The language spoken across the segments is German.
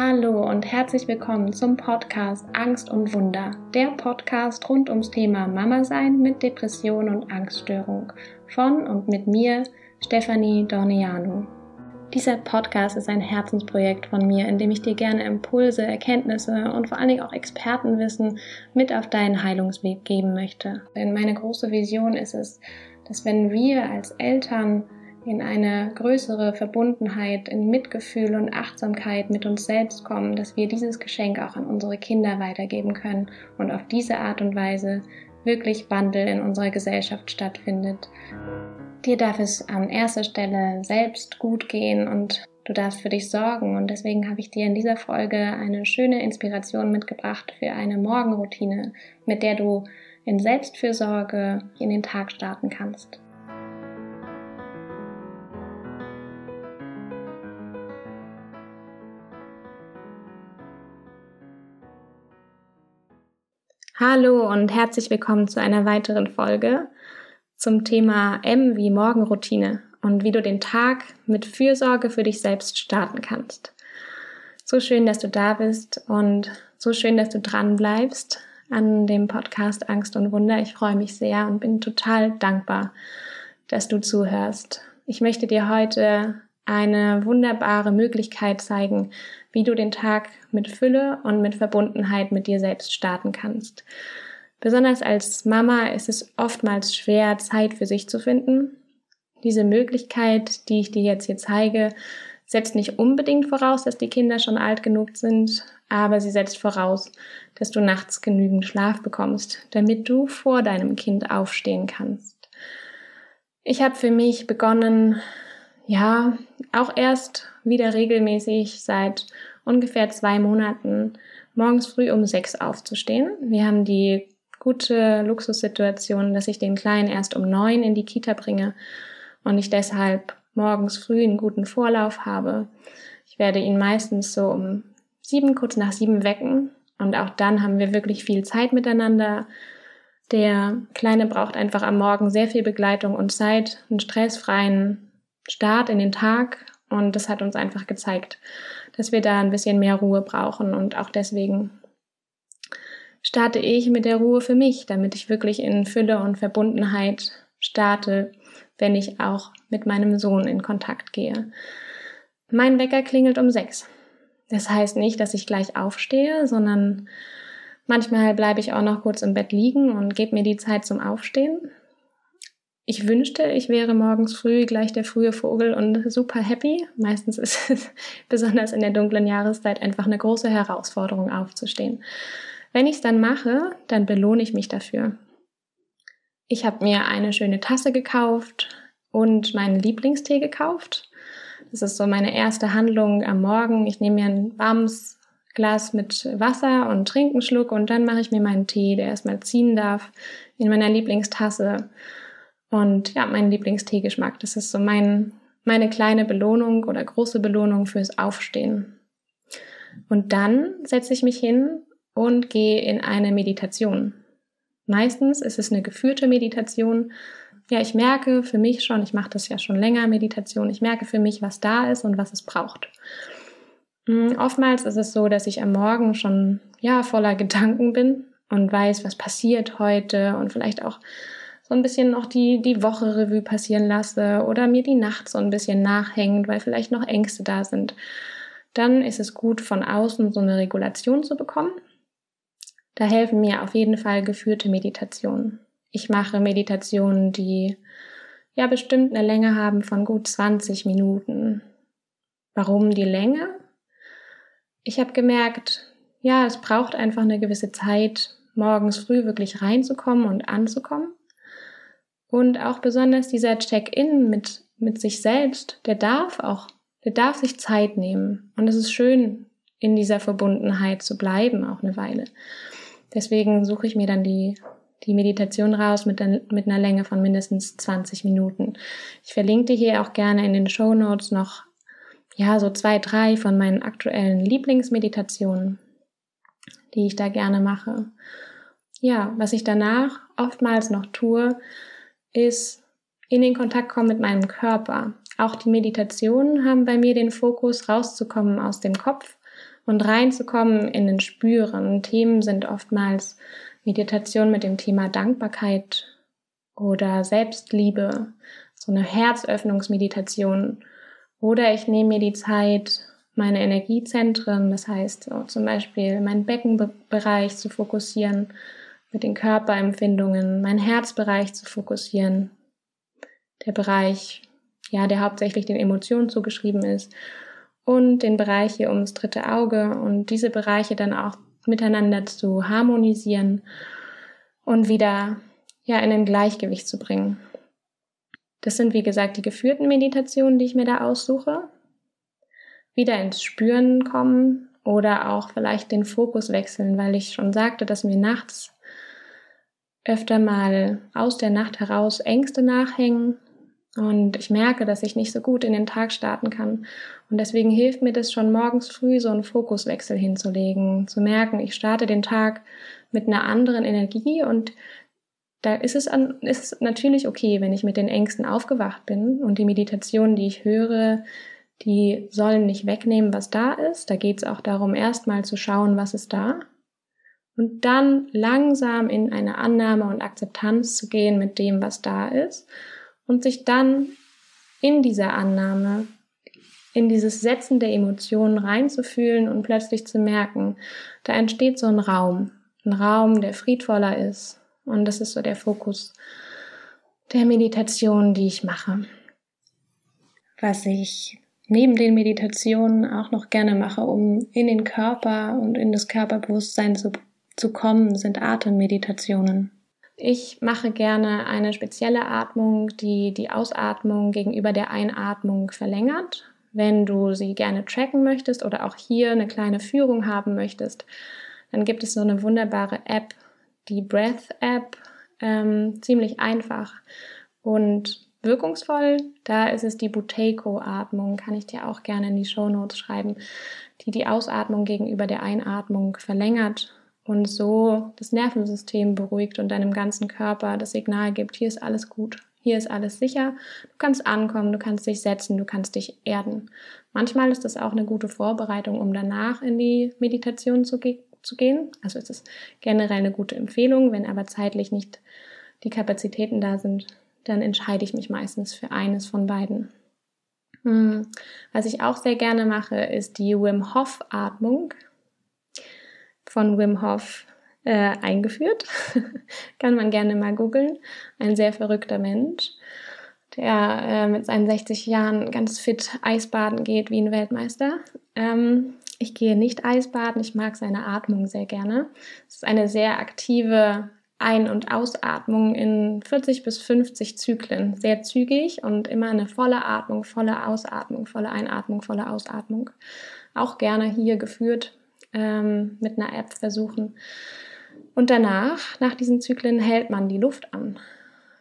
Hallo und herzlich willkommen zum Podcast Angst und Wunder, der Podcast rund ums Thema Mama sein mit Depression und Angststörung von und mit mir, Stefanie Dorniano. Dieser Podcast ist ein Herzensprojekt von mir, in dem ich dir gerne Impulse, Erkenntnisse und vor allen Dingen auch Expertenwissen mit auf deinen Heilungsweg geben möchte. Denn meine große Vision ist es, dass wenn wir als Eltern in eine größere Verbundenheit, in Mitgefühl und Achtsamkeit mit uns selbst kommen, dass wir dieses Geschenk auch an unsere Kinder weitergeben können und auf diese Art und Weise wirklich Wandel in unserer Gesellschaft stattfindet. Dir darf es an erster Stelle selbst gut gehen und du darfst für dich sorgen und deswegen habe ich dir in dieser Folge eine schöne Inspiration mitgebracht für eine Morgenroutine, mit der du in Selbstfürsorge in den Tag starten kannst. Hallo und herzlich willkommen zu einer weiteren Folge zum Thema M wie Morgenroutine und wie du den Tag mit Fürsorge für dich selbst starten kannst. So schön, dass du da bist und so schön, dass du dran bleibst an dem Podcast Angst und Wunder. Ich freue mich sehr und bin total dankbar, dass du zuhörst. Ich möchte dir heute eine wunderbare Möglichkeit zeigen, wie du den Tag mit Fülle und mit Verbundenheit mit dir selbst starten kannst. Besonders als Mama ist es oftmals schwer, Zeit für sich zu finden. Diese Möglichkeit, die ich dir jetzt hier zeige, setzt nicht unbedingt voraus, dass die Kinder schon alt genug sind, aber sie setzt voraus, dass du nachts genügend Schlaf bekommst, damit du vor deinem Kind aufstehen kannst. Ich habe für mich begonnen, ja, auch erst wieder regelmäßig seit ungefähr zwei Monaten morgens früh um sechs aufzustehen. Wir haben die gute Luxussituation, dass ich den Kleinen erst um neun in die Kita bringe und ich deshalb morgens früh einen guten Vorlauf habe. Ich werde ihn meistens so um sieben, kurz nach sieben wecken und auch dann haben wir wirklich viel Zeit miteinander. Der Kleine braucht einfach am Morgen sehr viel Begleitung und Zeit, einen stressfreien Start in den Tag und das hat uns einfach gezeigt, dass wir da ein bisschen mehr Ruhe brauchen und auch deswegen starte ich mit der Ruhe für mich, damit ich wirklich in Fülle und Verbundenheit starte, wenn ich auch mit meinem Sohn in Kontakt gehe. Mein Wecker klingelt um sechs. Das heißt nicht, dass ich gleich aufstehe, sondern manchmal bleibe ich auch noch kurz im Bett liegen und gebe mir die Zeit zum Aufstehen. Ich wünschte, ich wäre morgens früh gleich der frühe Vogel und super happy. Meistens ist es besonders in der dunklen Jahreszeit einfach eine große Herausforderung aufzustehen. Wenn ich es dann mache, dann belohne ich mich dafür. Ich habe mir eine schöne Tasse gekauft und meinen Lieblingstee gekauft. Das ist so meine erste Handlung am Morgen. Ich nehme mir ein warmes Glas mit Wasser und trinke einen Schluck und dann mache ich mir meinen Tee, der erstmal ziehen darf, in meiner Lieblingstasse. Und ja, mein Lieblingsteegeschmack, das ist so mein, meine kleine Belohnung oder große Belohnung fürs Aufstehen. Und dann setze ich mich hin und gehe in eine Meditation. Meistens ist es eine geführte Meditation. Ja, ich merke für mich schon, ich mache das ja schon länger, Meditation, ich merke für mich, was da ist und was es braucht. Hm, oftmals ist es so, dass ich am Morgen schon ja voller Gedanken bin und weiß, was passiert heute und vielleicht auch so ein bisschen noch die, die Woche Revue passieren lasse oder mir die Nacht so ein bisschen nachhängt, weil vielleicht noch Ängste da sind, dann ist es gut, von außen so eine Regulation zu bekommen. Da helfen mir auf jeden Fall geführte Meditationen. Ich mache Meditationen, die ja bestimmt eine Länge haben von gut 20 Minuten. Warum die Länge? Ich habe gemerkt, ja, es braucht einfach eine gewisse Zeit, morgens früh wirklich reinzukommen und anzukommen. Und auch besonders dieser Check-in mit, mit sich selbst, der darf auch, der darf sich Zeit nehmen. Und es ist schön, in dieser Verbundenheit zu bleiben, auch eine Weile. Deswegen suche ich mir dann die, die Meditation raus mit, der, mit einer Länge von mindestens 20 Minuten. Ich verlinke dir hier auch gerne in den Show Notes noch, ja, so zwei, drei von meinen aktuellen Lieblingsmeditationen, die ich da gerne mache. Ja, was ich danach oftmals noch tue, ist in den Kontakt kommen mit meinem Körper. Auch die Meditationen haben bei mir den Fokus, rauszukommen aus dem Kopf und reinzukommen in den Spüren. Themen sind oftmals Meditation mit dem Thema Dankbarkeit oder Selbstliebe, so eine Herzöffnungsmeditation. Oder ich nehme mir die Zeit, meine Energiezentren, das heißt so zum Beispiel meinen Beckenbereich zu fokussieren, mit den Körperempfindungen, meinen Herzbereich zu fokussieren, der Bereich, ja, der hauptsächlich den Emotionen zugeschrieben ist und den Bereich hier ums dritte Auge und diese Bereiche dann auch miteinander zu harmonisieren und wieder ja in ein Gleichgewicht zu bringen. Das sind wie gesagt die geführten Meditationen, die ich mir da aussuche. Wieder ins Spüren kommen oder auch vielleicht den Fokus wechseln, weil ich schon sagte, dass mir nachts öfter mal aus der Nacht heraus Ängste nachhängen und ich merke, dass ich nicht so gut in den Tag starten kann. Und deswegen hilft mir das schon morgens früh, so einen Fokuswechsel hinzulegen, zu merken, ich starte den Tag mit einer anderen Energie und da ist es, an, ist es natürlich okay, wenn ich mit den Ängsten aufgewacht bin und die Meditationen, die ich höre, die sollen nicht wegnehmen, was da ist. Da geht es auch darum, erstmal zu schauen, was ist da. Und dann langsam in eine Annahme und Akzeptanz zu gehen mit dem, was da ist und sich dann in dieser Annahme, in dieses Setzen der Emotionen reinzufühlen und plötzlich zu merken, da entsteht so ein Raum, ein Raum, der friedvoller ist. Und das ist so der Fokus der Meditation, die ich mache. Was ich neben den Meditationen auch noch gerne mache, um in den Körper und in das Körperbewusstsein zu, zu kommen, sind Atemmeditationen. Ich mache gerne eine spezielle Atmung, die die Ausatmung gegenüber der Einatmung verlängert. Wenn du sie gerne tracken möchtest oder auch hier eine kleine Führung haben möchtest, dann gibt es so eine wunderbare App, die Breath App, ähm, ziemlich einfach und wirkungsvoll. Da ist es die Buteyko-Atmung, kann ich dir auch gerne in die Show Notes schreiben, die die Ausatmung gegenüber der Einatmung verlängert und so das Nervensystem beruhigt und deinem ganzen Körper das Signal gibt, hier ist alles gut, hier ist alles sicher, du kannst ankommen, du kannst dich setzen, du kannst dich erden. Manchmal ist das auch eine gute Vorbereitung, um danach in die Meditation zu, ge zu gehen. Also ist es generell eine gute Empfehlung, wenn aber zeitlich nicht die Kapazitäten da sind, dann entscheide ich mich meistens für eines von beiden. Hm. Was ich auch sehr gerne mache, ist die Wim Hof Atmung von Wim Hof äh, eingeführt. Kann man gerne mal googeln. Ein sehr verrückter Mensch, der äh, mit seinen 60 Jahren ganz fit Eisbaden geht wie ein Weltmeister. Ähm, ich gehe nicht Eisbaden, ich mag seine Atmung sehr gerne. Es ist eine sehr aktive Ein- und Ausatmung in 40 bis 50 Zyklen. Sehr zügig und immer eine volle Atmung, volle Ausatmung, volle Einatmung, volle Ausatmung. Auch gerne hier geführt ähm, mit einer App versuchen. Und danach, nach diesen Zyklen, hält man die Luft an.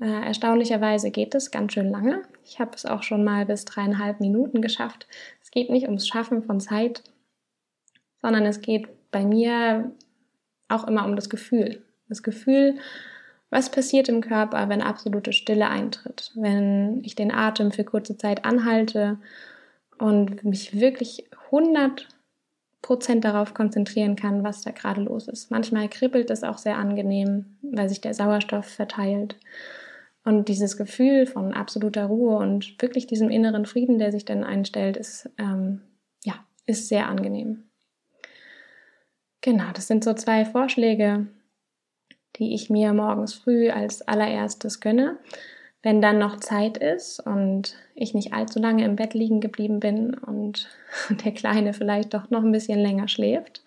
Äh, erstaunlicherweise geht es ganz schön lange. Ich habe es auch schon mal bis dreieinhalb Minuten geschafft. Es geht nicht ums Schaffen von Zeit, sondern es geht bei mir auch immer um das Gefühl. Das Gefühl, was passiert im Körper, wenn absolute Stille eintritt, wenn ich den Atem für kurze Zeit anhalte und mich wirklich 100 Prozent darauf konzentrieren kann, was da gerade los ist. Manchmal kribbelt es auch sehr angenehm, weil sich der Sauerstoff verteilt. Und dieses Gefühl von absoluter Ruhe und wirklich diesem inneren Frieden, der sich dann einstellt, ist, ähm, ja, ist sehr angenehm. Genau, das sind so zwei Vorschläge, die ich mir morgens früh als allererstes gönne. Wenn dann noch Zeit ist und ich nicht allzu lange im Bett liegen geblieben bin und der Kleine vielleicht doch noch ein bisschen länger schläft.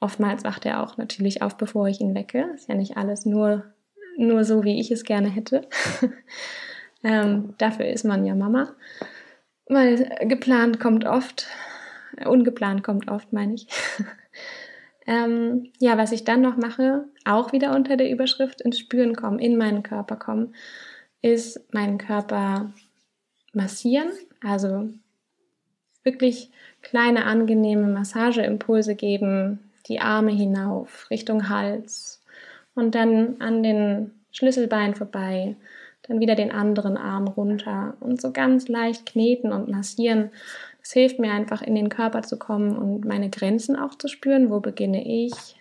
Oftmals wacht er auch natürlich auf, bevor ich ihn wecke. Ist ja nicht alles nur, nur so, wie ich es gerne hätte. ähm, dafür ist man ja Mama. Weil geplant kommt oft, ungeplant kommt oft, meine ich. ähm, ja, was ich dann noch mache, auch wieder unter der Überschrift ins Spüren kommen, in meinen Körper kommen ist meinen Körper massieren, also wirklich kleine angenehme Massageimpulse geben, die Arme hinauf Richtung Hals und dann an den Schlüsselbein vorbei, dann wieder den anderen Arm runter und so ganz leicht kneten und massieren. Es hilft mir einfach in den Körper zu kommen und meine Grenzen auch zu spüren. Wo beginne ich?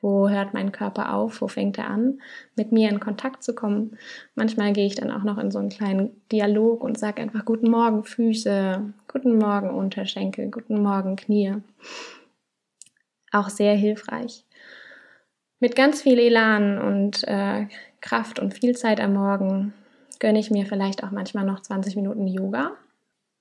Wo hört mein Körper auf? Wo fängt er an? Mit mir in Kontakt zu kommen. Manchmal gehe ich dann auch noch in so einen kleinen Dialog und sage einfach Guten Morgen Füße, Guten Morgen Unterschenkel, Guten Morgen Knie. Auch sehr hilfreich. Mit ganz viel Elan und äh, Kraft und viel Zeit am Morgen gönne ich mir vielleicht auch manchmal noch 20 Minuten Yoga.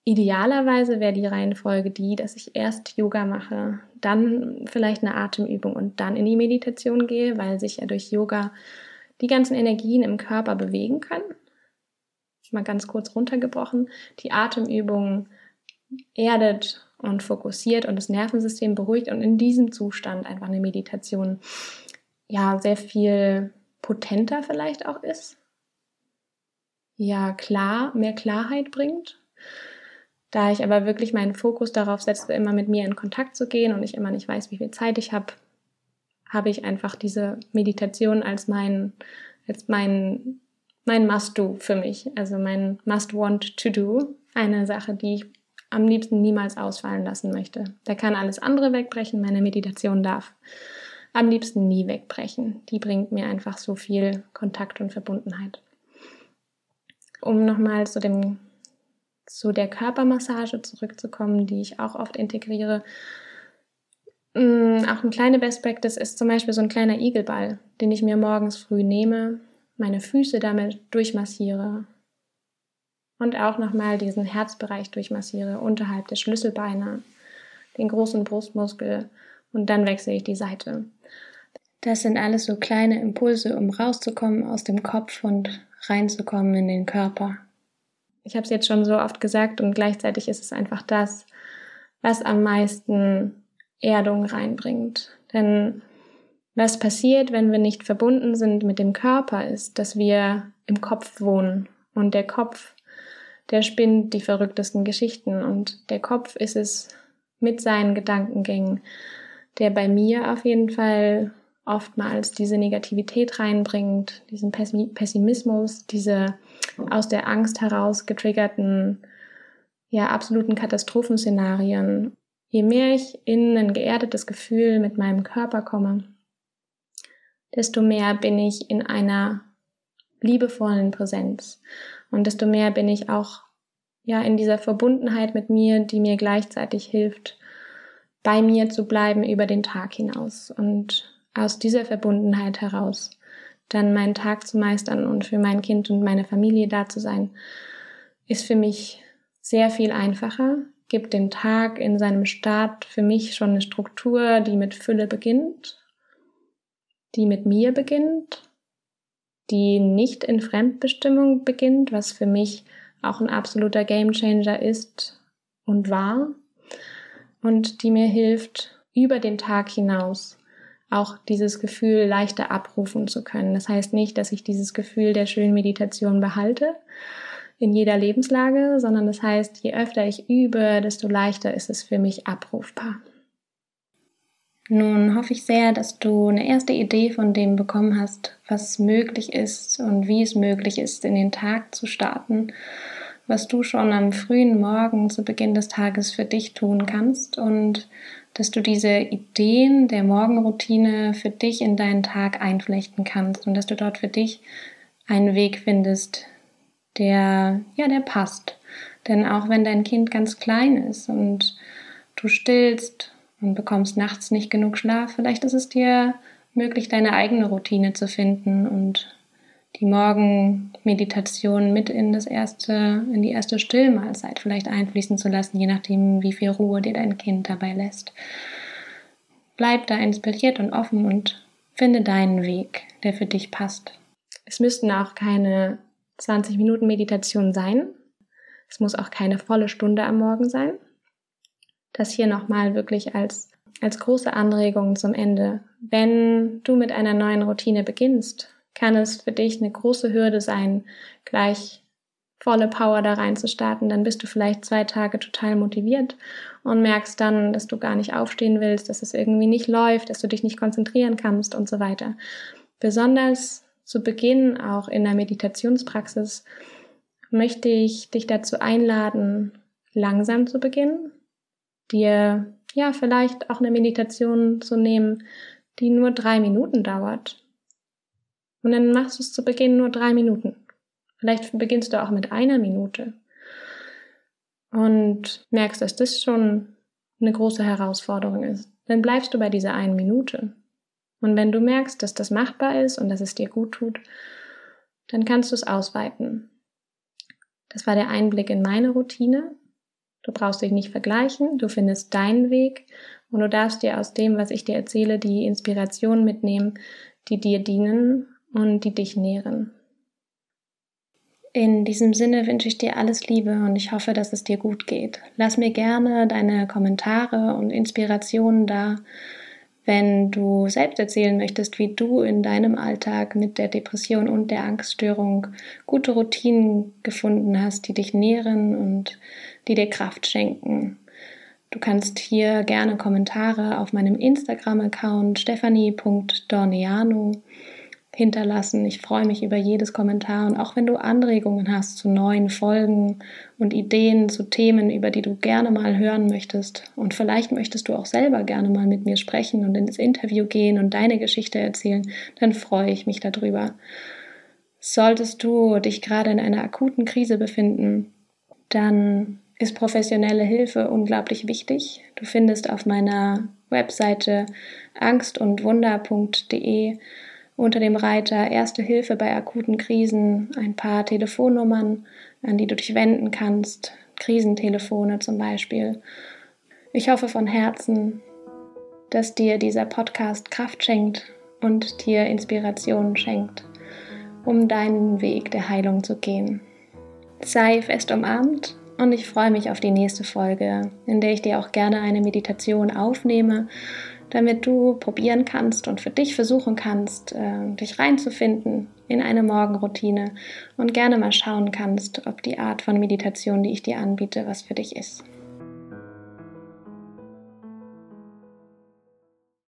Idealerweise wäre die Reihenfolge die, dass ich erst Yoga mache, dann vielleicht eine Atemübung und dann in die Meditation gehe, weil sich ja durch Yoga die ganzen Energien im Körper bewegen können. Mal ganz kurz runtergebrochen. Die Atemübung erdet und fokussiert und das Nervensystem beruhigt und in diesem Zustand einfach eine Meditation ja sehr viel potenter vielleicht auch ist. Ja, klar, mehr Klarheit bringt da ich aber wirklich meinen Fokus darauf setze, immer mit mir in Kontakt zu gehen und ich immer nicht weiß, wie viel Zeit ich habe, habe ich einfach diese Meditation als mein, als mein, mein Must-Do für mich, also mein Must-Want-to-Do, eine Sache, die ich am liebsten niemals ausfallen lassen möchte. Da kann alles andere wegbrechen, meine Meditation darf am liebsten nie wegbrechen. Die bringt mir einfach so viel Kontakt und Verbundenheit. Um nochmal zu dem zu der Körpermassage zurückzukommen, die ich auch oft integriere. Mm, auch eine kleine Best Practice ist zum Beispiel so ein kleiner Igelball, den ich mir morgens früh nehme, meine Füße damit durchmassiere und auch nochmal diesen Herzbereich durchmassiere, unterhalb der Schlüsselbeine, den großen Brustmuskel und dann wechsle ich die Seite. Das sind alles so kleine Impulse, um rauszukommen aus dem Kopf und reinzukommen in den Körper. Ich habe es jetzt schon so oft gesagt und gleichzeitig ist es einfach das, was am meisten Erdung reinbringt. Denn was passiert, wenn wir nicht verbunden sind mit dem Körper, ist, dass wir im Kopf wohnen. Und der Kopf, der spinnt die verrücktesten Geschichten. Und der Kopf ist es mit seinen Gedankengängen, der bei mir auf jeden Fall oftmals diese Negativität reinbringt, diesen Pessimismus, diese aus der Angst heraus getriggerten, ja, absoluten Katastrophenszenarien. Je mehr ich in ein geerdetes Gefühl mit meinem Körper komme, desto mehr bin ich in einer liebevollen Präsenz und desto mehr bin ich auch ja in dieser Verbundenheit mit mir, die mir gleichzeitig hilft, bei mir zu bleiben über den Tag hinaus und aus dieser Verbundenheit heraus dann meinen Tag zu meistern und für mein Kind und meine Familie da zu sein, ist für mich sehr viel einfacher, gibt dem Tag in seinem Start für mich schon eine Struktur, die mit Fülle beginnt, die mit mir beginnt, die nicht in Fremdbestimmung beginnt, was für mich auch ein absoluter Gamechanger ist und war und die mir hilft, über den Tag hinaus auch dieses Gefühl leichter abrufen zu können. Das heißt nicht, dass ich dieses Gefühl der schönen Meditation behalte in jeder Lebenslage, sondern das heißt, je öfter ich übe, desto leichter ist es für mich abrufbar. Nun hoffe ich sehr, dass du eine erste Idee von dem bekommen hast, was möglich ist und wie es möglich ist, in den Tag zu starten, was du schon am frühen Morgen zu Beginn des Tages für dich tun kannst und dass du diese Ideen der Morgenroutine für dich in deinen Tag einflechten kannst und dass du dort für dich einen Weg findest, der, ja, der passt. Denn auch wenn dein Kind ganz klein ist und du stillst und bekommst nachts nicht genug Schlaf, vielleicht ist es dir möglich, deine eigene Routine zu finden und die Morgenmeditation mit in das erste, in die erste Stillmahlzeit vielleicht einfließen zu lassen, je nachdem, wie viel Ruhe dir dein Kind dabei lässt. Bleib da inspiriert und offen und finde deinen Weg, der für dich passt. Es müssten auch keine 20 Minuten Meditation sein. Es muss auch keine volle Stunde am Morgen sein. Das hier nochmal wirklich als, als große Anregung zum Ende. Wenn du mit einer neuen Routine beginnst, kann es für dich eine große Hürde sein, gleich volle Power da reinzustarten. Dann bist du vielleicht zwei Tage total motiviert und merkst dann, dass du gar nicht aufstehen willst, dass es irgendwie nicht läuft, dass du dich nicht konzentrieren kannst und so weiter. Besonders zu Beginn auch in der Meditationspraxis möchte ich dich dazu einladen, langsam zu beginnen, dir ja vielleicht auch eine Meditation zu nehmen, die nur drei Minuten dauert. Und dann machst du es zu Beginn nur drei Minuten. Vielleicht beginnst du auch mit einer Minute und merkst, dass das schon eine große Herausforderung ist. Dann bleibst du bei dieser einen Minute. Und wenn du merkst, dass das machbar ist und dass es dir gut tut, dann kannst du es ausweiten. Das war der Einblick in meine Routine. Du brauchst dich nicht vergleichen, du findest deinen Weg und du darfst dir aus dem, was ich dir erzähle, die Inspiration mitnehmen, die dir dienen und die dich nähren. In diesem Sinne wünsche ich dir alles Liebe und ich hoffe, dass es dir gut geht. Lass mir gerne deine Kommentare und Inspirationen da wenn du selbst erzählen möchtest, wie du in deinem Alltag mit der Depression und der Angststörung gute Routinen gefunden hast, die dich nähren und die dir Kraft schenken. Du kannst hier gerne Kommentare auf meinem Instagram-Account stephanie.dorniano hinterlassen. Ich freue mich über jedes Kommentar und auch wenn du Anregungen hast zu neuen Folgen und Ideen zu Themen, über die du gerne mal hören möchtest und vielleicht möchtest du auch selber gerne mal mit mir sprechen und ins Interview gehen und deine Geschichte erzählen, dann freue ich mich darüber. Solltest du dich gerade in einer akuten Krise befinden, dann ist professionelle Hilfe unglaublich wichtig. Du findest auf meiner Webseite angstundwunder.de unter dem Reiter Erste Hilfe bei akuten Krisen ein paar Telefonnummern, an die du dich wenden kannst, Krisentelefone zum Beispiel. Ich hoffe von Herzen, dass dir dieser Podcast Kraft schenkt und dir Inspiration schenkt, um deinen Weg der Heilung zu gehen. Sei fest umarmt und ich freue mich auf die nächste Folge, in der ich dir auch gerne eine Meditation aufnehme damit du probieren kannst und für dich versuchen kannst, äh, dich reinzufinden in eine Morgenroutine und gerne mal schauen kannst, ob die Art von Meditation, die ich dir anbiete, was für dich ist.